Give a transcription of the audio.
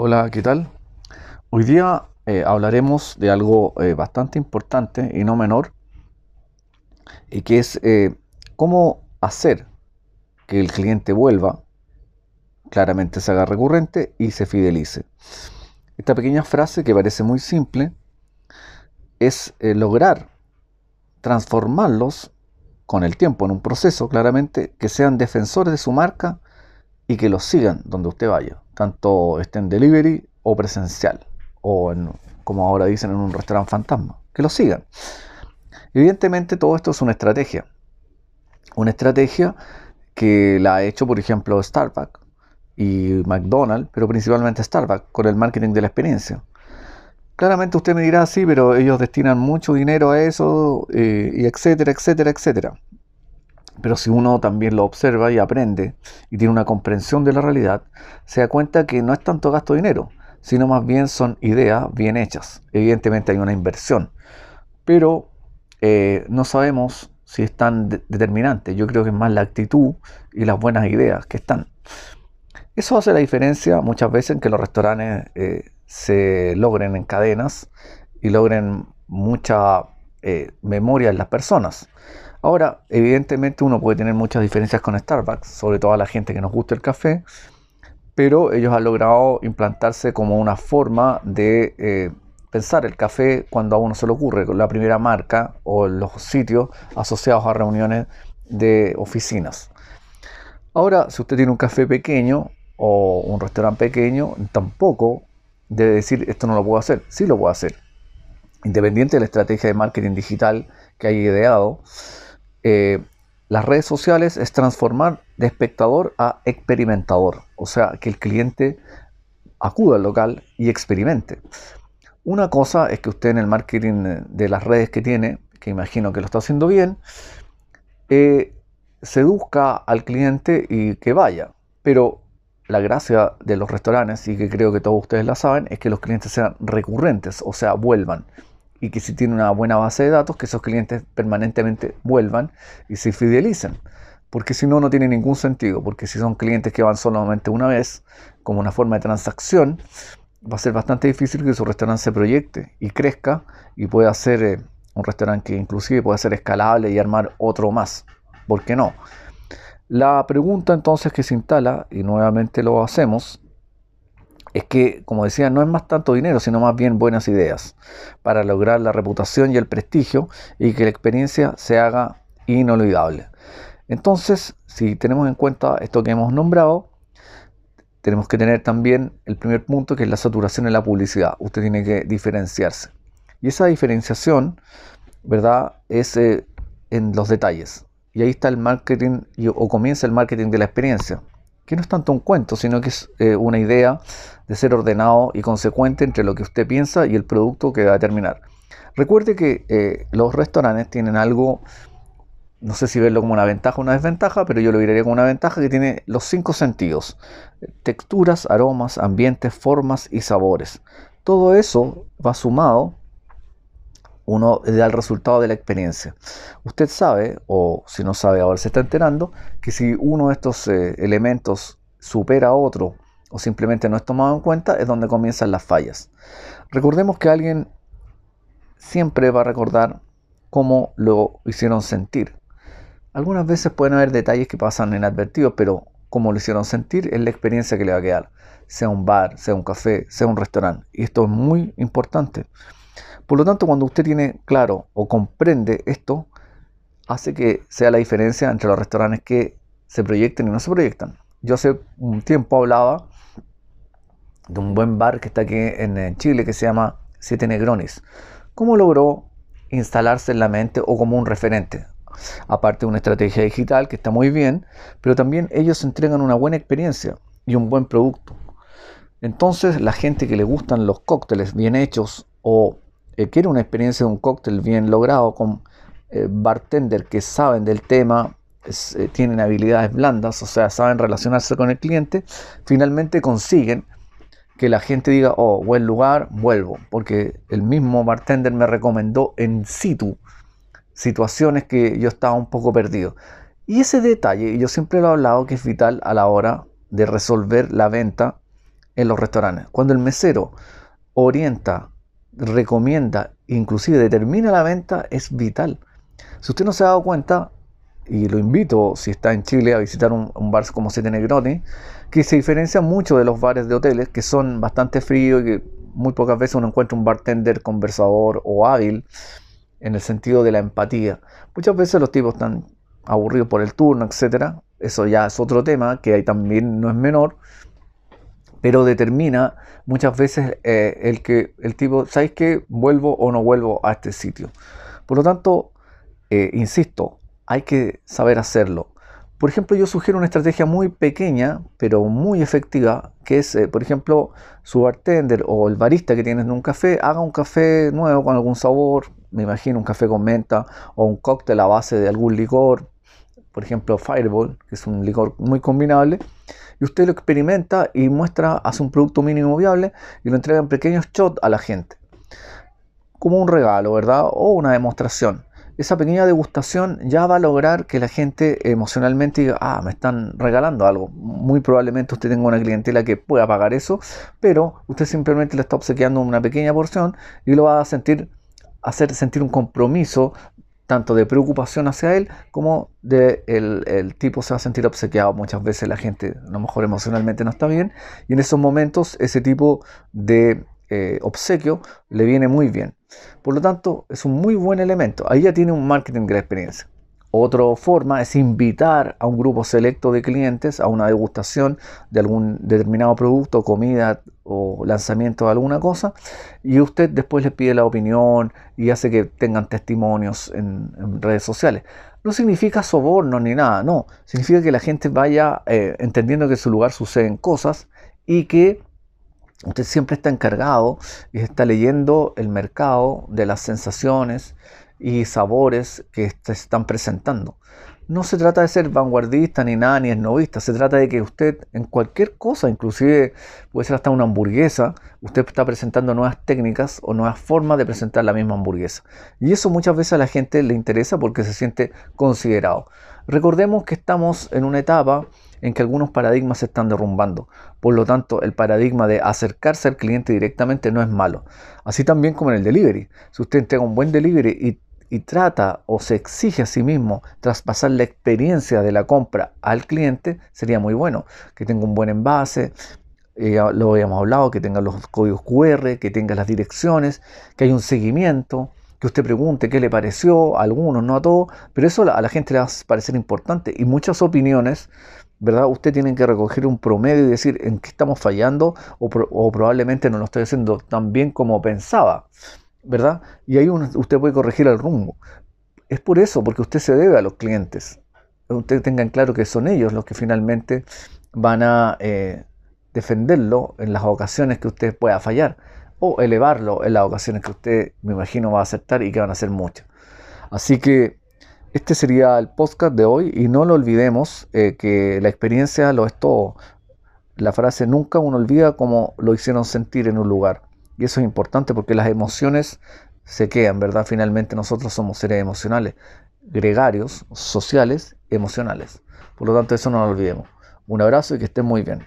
Hola, ¿qué tal? Hoy día eh, hablaremos de algo eh, bastante importante y no menor, y que es eh, cómo hacer que el cliente vuelva, claramente se haga recurrente y se fidelice. Esta pequeña frase que parece muy simple es lograr transformarlos con el tiempo en un proceso, claramente, que sean defensores de su marca y que los sigan donde usted vaya tanto esté en delivery o presencial, o en, como ahora dicen en un restaurante fantasma, que lo sigan. Evidentemente todo esto es una estrategia, una estrategia que la ha hecho, por ejemplo, Starbucks y McDonald's, pero principalmente Starbucks, con el marketing de la experiencia. Claramente usted me dirá, sí, pero ellos destinan mucho dinero a eso, eh, y etcétera, etcétera, etcétera. Pero si uno también lo observa y aprende y tiene una comprensión de la realidad, se da cuenta que no es tanto gasto de dinero, sino más bien son ideas bien hechas. Evidentemente hay una inversión, pero eh, no sabemos si es tan determinante. Yo creo que es más la actitud y las buenas ideas que están. Eso hace la diferencia muchas veces en que los restaurantes eh, se logren en cadenas y logren mucha eh, memoria en las personas. Ahora, evidentemente uno puede tener muchas diferencias con Starbucks, sobre todo a la gente que nos gusta el café, pero ellos han logrado implantarse como una forma de eh, pensar el café cuando a uno se le ocurre, con la primera marca o los sitios asociados a reuniones de oficinas. Ahora, si usted tiene un café pequeño o un restaurante pequeño, tampoco debe decir esto no lo puedo hacer. Sí lo puedo hacer. Independiente de la estrategia de marketing digital que haya ideado, eh, las redes sociales es transformar de espectador a experimentador, o sea, que el cliente acuda al local y experimente. Una cosa es que usted en el marketing de las redes que tiene, que imagino que lo está haciendo bien, eh, seduzca al cliente y que vaya. Pero la gracia de los restaurantes, y que creo que todos ustedes la saben, es que los clientes sean recurrentes, o sea, vuelvan y que si tiene una buena base de datos, que esos clientes permanentemente vuelvan y se fidelicen. Porque si no, no tiene ningún sentido. Porque si son clientes que van solamente una vez, como una forma de transacción, va a ser bastante difícil que su restaurante se proyecte y crezca y pueda ser eh, un restaurante que inclusive pueda ser escalable y armar otro más. ¿Por qué no? La pregunta entonces que se instala, y nuevamente lo hacemos, es que, como decía, no es más tanto dinero, sino más bien buenas ideas para lograr la reputación y el prestigio y que la experiencia se haga inolvidable. Entonces, si tenemos en cuenta esto que hemos nombrado, tenemos que tener también el primer punto que es la saturación en la publicidad. Usted tiene que diferenciarse. Y esa diferenciación, ¿verdad? Es eh, en los detalles. Y ahí está el marketing o comienza el marketing de la experiencia que no es tanto un cuento, sino que es eh, una idea de ser ordenado y consecuente entre lo que usted piensa y el producto que va a terminar. Recuerde que eh, los restaurantes tienen algo, no sé si verlo como una ventaja o una desventaja, pero yo lo diría como una ventaja que tiene los cinco sentidos. Texturas, aromas, ambientes, formas y sabores. Todo eso va sumado uno da el resultado de la experiencia. Usted sabe, o si no sabe ahora se está enterando, que si uno de estos eh, elementos supera a otro o simplemente no es tomado en cuenta, es donde comienzan las fallas. Recordemos que alguien siempre va a recordar cómo lo hicieron sentir. Algunas veces pueden haber detalles que pasan inadvertidos, pero cómo lo hicieron sentir es la experiencia que le va a quedar, sea un bar, sea un café, sea un restaurante. Y esto es muy importante. Por lo tanto, cuando usted tiene claro o comprende esto, hace que sea la diferencia entre los restaurantes que se proyectan y no se proyectan. Yo hace un tiempo hablaba de un buen bar que está aquí en Chile que se llama Siete Negronis. ¿Cómo logró instalarse en la mente o como un referente? Aparte de una estrategia digital que está muy bien, pero también ellos entregan una buena experiencia y un buen producto. Entonces la gente que le gustan los cócteles bien hechos o eh, quiere una experiencia de un cóctel bien logrado con eh, bartender que saben del tema, eh, tienen habilidades blandas, o sea, saben relacionarse con el cliente, finalmente consiguen que la gente diga, oh, buen lugar, vuelvo, porque el mismo bartender me recomendó en situ situaciones que yo estaba un poco perdido. Y ese detalle, yo siempre lo he hablado, que es vital a la hora de resolver la venta en los restaurantes. Cuando el mesero orienta, recomienda, inclusive determina la venta, es vital. Si usted no se ha dado cuenta, y lo invito si está en Chile a visitar un, bar como Siete Negroni, que se diferencia mucho de los bares de hoteles que son bastante fríos y que muy pocas veces uno encuentra un bartender conversador o hábil en el sentido de la empatía. Muchas veces los tipos están aburridos por el turno, etcétera. Eso ya es otro tema que ahí también no es menor, pero determina muchas veces eh, el que el tipo, ¿sabes qué? Vuelvo o no vuelvo a este sitio. Por lo tanto, eh, insisto, hay que saber hacerlo. Por ejemplo, yo sugiero una estrategia muy pequeña, pero muy efectiva, que es, eh, por ejemplo, su bartender o el barista que tienes en un café, haga un café nuevo con algún sabor, me imagino un café con menta o un cóctel a base de algún licor, por ejemplo Fireball, que es un licor muy combinable, y usted lo experimenta y muestra, hace un producto mínimo viable y lo entrega en pequeños shots a la gente, como un regalo, ¿verdad? O una demostración esa pequeña degustación ya va a lograr que la gente emocionalmente diga, ah, me están regalando algo. Muy probablemente usted tenga una clientela que pueda pagar eso, pero usted simplemente le está obsequiando una pequeña porción y lo va a sentir, hacer sentir un compromiso tanto de preocupación hacia él como de el, tipo se va a sentir obsequiado. Muchas veces la gente a lo mejor emocionalmente no está bien y en esos momentos ese tipo de eh, obsequio le viene muy bien. Por lo tanto, es un muy buen elemento. Ahí ya tiene un marketing de la experiencia. Otra forma es invitar a un grupo selecto de clientes a una degustación de algún determinado producto, comida o lanzamiento de alguna cosa y usted después les pide la opinión y hace que tengan testimonios en, redes sociales. No significa soborno ni nada, no. Significa que la gente vaya eh, entendiendo que en su lugar suceden cosas y que Usted siempre está encargado y está leyendo el mercado de las sensaciones y sabores que se están presentando. No se trata de ser vanguardista ni nada, ni esnovista. Se trata de que usted en cualquier cosa, inclusive puede ser hasta una hamburguesa, usted está presentando nuevas técnicas o nuevas formas de presentar la misma hamburguesa. Y eso muchas veces a la gente le interesa porque se siente considerado. Recordemos que estamos en una etapa en que algunos paradigmas se están derrumbando. Por lo tanto, el paradigma de acercarse al cliente directamente no es malo. Así también como en el delivery. Si usted entrega un buen delivery y, trata o se exige a sí mismo traspasar la experiencia de la compra al cliente, sería muy bueno. Que tenga un buen envase, eh, lo habíamos hablado, que tenga los códigos QR, que tenga las direcciones, que haya un seguimiento, que usted pregunte qué le pareció a algunos, no a todos, pero eso a la gente le va a parecer importante y muchas opiniones ¿verdad? Usted tiene que recoger un promedio y decir en qué estamos fallando o, probablemente no lo estoy haciendo tan bien como pensaba, ¿verdad? Y ahí usted puede corregir el rumbo. Es por eso, porque usted se debe a los clientes. Usted tenga en claro que son ellos los que finalmente van a eh, defenderlo en las ocasiones que usted pueda fallar o elevarlo en las ocasiones que usted, me imagino, va a aceptar y que van a ser muchas. Así que este sería el podcast de hoy y no lo olvidemos eh, que la experiencia lo es todo. La frase nunca uno olvida como lo hicieron sentir en un lugar. Y eso es importante porque las emociones se quedan, ¿verdad? Finalmente nosotros somos seres emocionales, gregarios, sociales, emocionales. Por lo tanto, eso no lo olvidemos. Un abrazo y que estén muy bien.